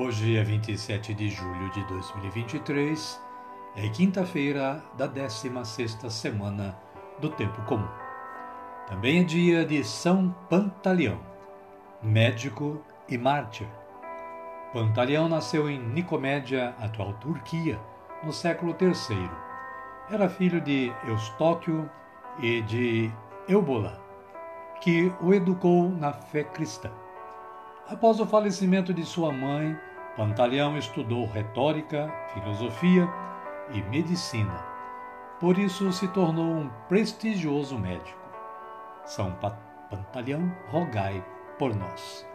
Hoje é 27 de julho de 2023, é quinta-feira da 16ª semana do Tempo Comum. Também é dia de São Pantaleão, médico e mártir. Pantaleão nasceu em Nicomédia, atual Turquia, no século III. Era filho de Eustóquio e de Eubola, que o educou na fé cristã. Após o falecimento de sua mãe, Pantaleão estudou retórica, filosofia e medicina. Por isso se tornou um prestigioso médico. São Pantaleão, rogai por nós.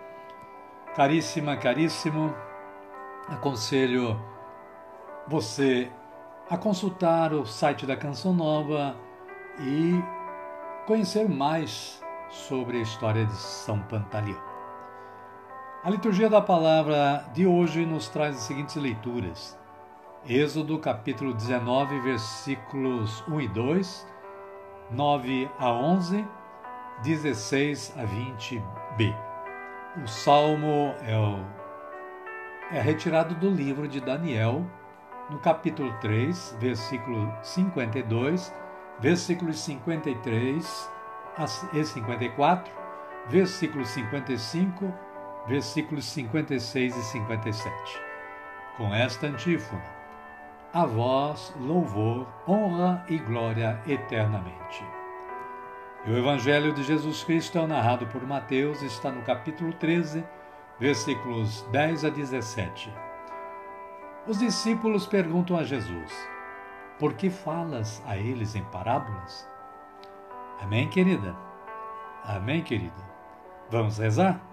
Caríssima, caríssimo, aconselho você a consultar o site da Canção Nova e conhecer mais sobre a história de São Pantaleão. A liturgia da palavra de hoje nos traz as seguintes leituras. Êxodo capítulo 19, versículos 1 e 2, 9 a 11, 16 a 20b. O salmo é, o, é retirado do livro de Daniel, no capítulo 3, versículo 52, versículos 53 e 54, versículo 55 versículos 56 e 57. Com esta antífona: A vós louvor, honra e glória eternamente. E o Evangelho de Jesus Cristo é narrado por Mateus, está no capítulo 13, versículos 10 a 17. Os discípulos perguntam a Jesus: Por que falas a eles em parábolas? Amém, querida? Amém, querida? Vamos rezar?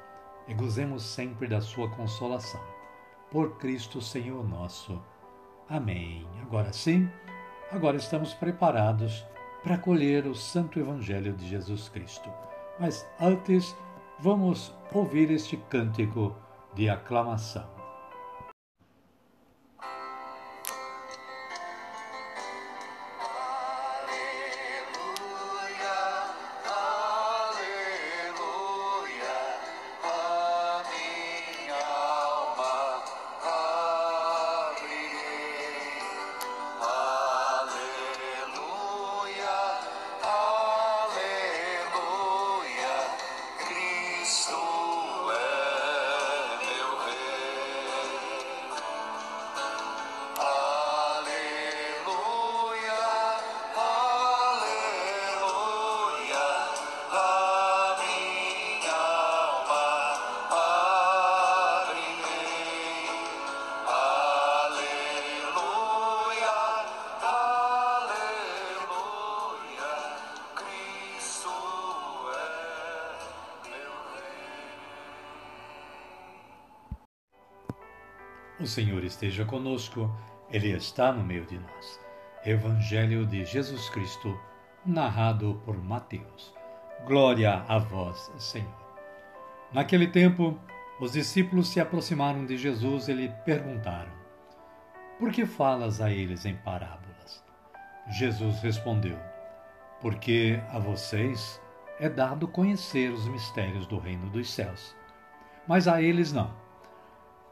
e gozemos sempre da sua consolação. Por Cristo Senhor nosso. Amém. Agora sim, agora estamos preparados para acolher o Santo Evangelho de Jesus Cristo. Mas antes, vamos ouvir este cântico de aclamação. O Senhor esteja conosco, Ele está no meio de nós. Evangelho de Jesus Cristo, narrado por Mateus. Glória a vós, Senhor. Naquele tempo, os discípulos se aproximaram de Jesus e lhe perguntaram: Por que falas a eles em parábolas? Jesus respondeu: Porque a vocês é dado conhecer os mistérios do reino dos céus, mas a eles não.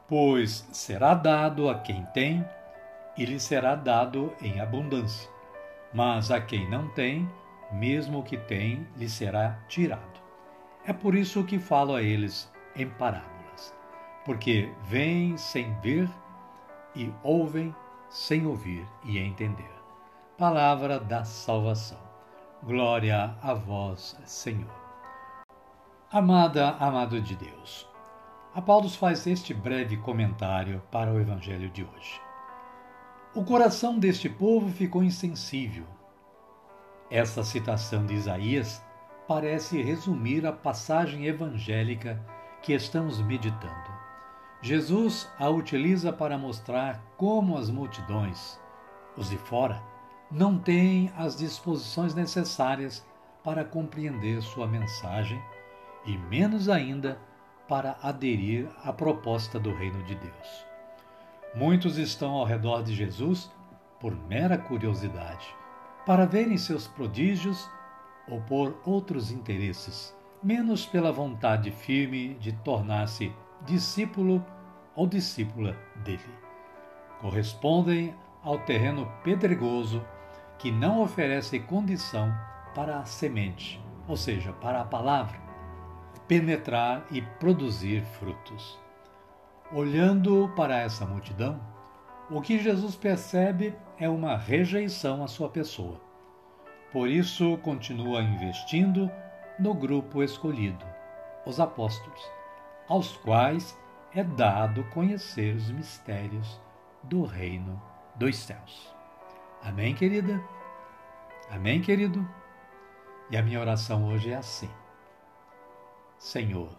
Pois será dado a quem tem, e lhe será dado em abundância. Mas a quem não tem, mesmo o que tem, lhe será tirado. É por isso que falo a eles em parábolas, porque veem sem ver e ouvem sem ouvir e entender. Palavra da salvação. Glória a vós, Senhor. Amada, amado de Deus, a Paulo faz este breve comentário para o Evangelho de hoje. O coração deste povo ficou insensível. Essa citação de Isaías parece resumir a passagem evangélica que estamos meditando. Jesus a utiliza para mostrar como as multidões, os de fora, não têm as disposições necessárias para compreender sua mensagem e menos ainda para aderir à proposta do reino de Deus. Muitos estão ao redor de Jesus por mera curiosidade, para verem seus prodígios ou por outros interesses, menos pela vontade firme de tornar-se discípulo ou discípula dele. Correspondem ao terreno pedregoso que não oferece condição para a semente, ou seja, para a palavra, penetrar e produzir frutos. Olhando para essa multidão, o que Jesus percebe é uma rejeição à sua pessoa. Por isso, continua investindo no grupo escolhido, os apóstolos, aos quais é dado conhecer os mistérios do reino dos céus. Amém, querida? Amém, querido? E a minha oração hoje é assim. Senhor,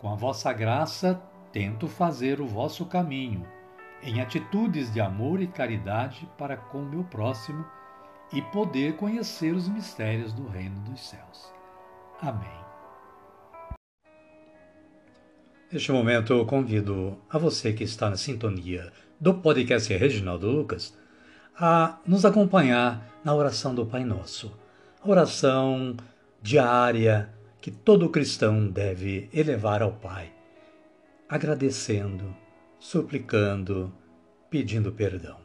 com a vossa graça, tento fazer o vosso caminho, em atitudes de amor e caridade para com o meu próximo e poder conhecer os mistérios do reino dos céus. Amém. Neste momento, eu convido a você que está na sintonia do podcast Reginaldo Lucas a nos acompanhar na oração do Pai Nosso, a oração diária que todo cristão deve elevar ao Pai, agradecendo, suplicando, pedindo perdão.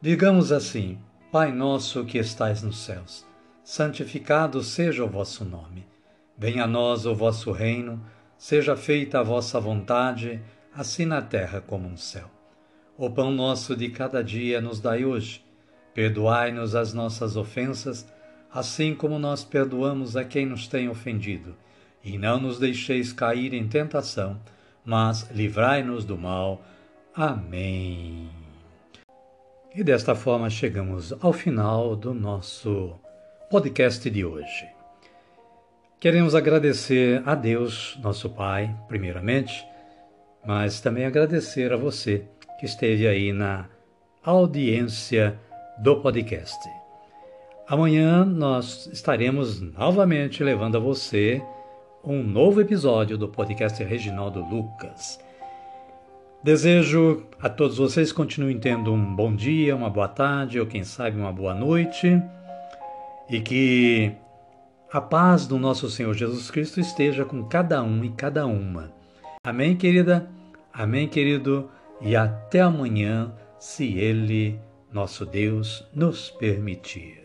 Digamos assim: Pai nosso que estais nos céus, santificado seja o vosso nome. Venha a nós o vosso reino, seja feita a vossa vontade, assim na terra como no céu. O pão nosso de cada dia nos dai hoje. Perdoai-nos as nossas ofensas, assim como nós perdoamos a quem nos tem ofendido. E não nos deixeis cair em tentação, mas livrai-nos do mal. Amém. E desta forma chegamos ao final do nosso podcast de hoje. Queremos agradecer a Deus, nosso Pai, primeiramente, mas também agradecer a você que esteve aí na audiência do podcast. Amanhã nós estaremos novamente levando a você um novo episódio do podcast Reginaldo Lucas. Desejo a todos vocês continuem tendo um bom dia, uma boa tarde ou quem sabe uma boa noite e que a paz do nosso Senhor Jesus Cristo esteja com cada um e cada uma. Amém, querida? Amém, querido? E até amanhã, se Ele, nosso Deus, nos permitir.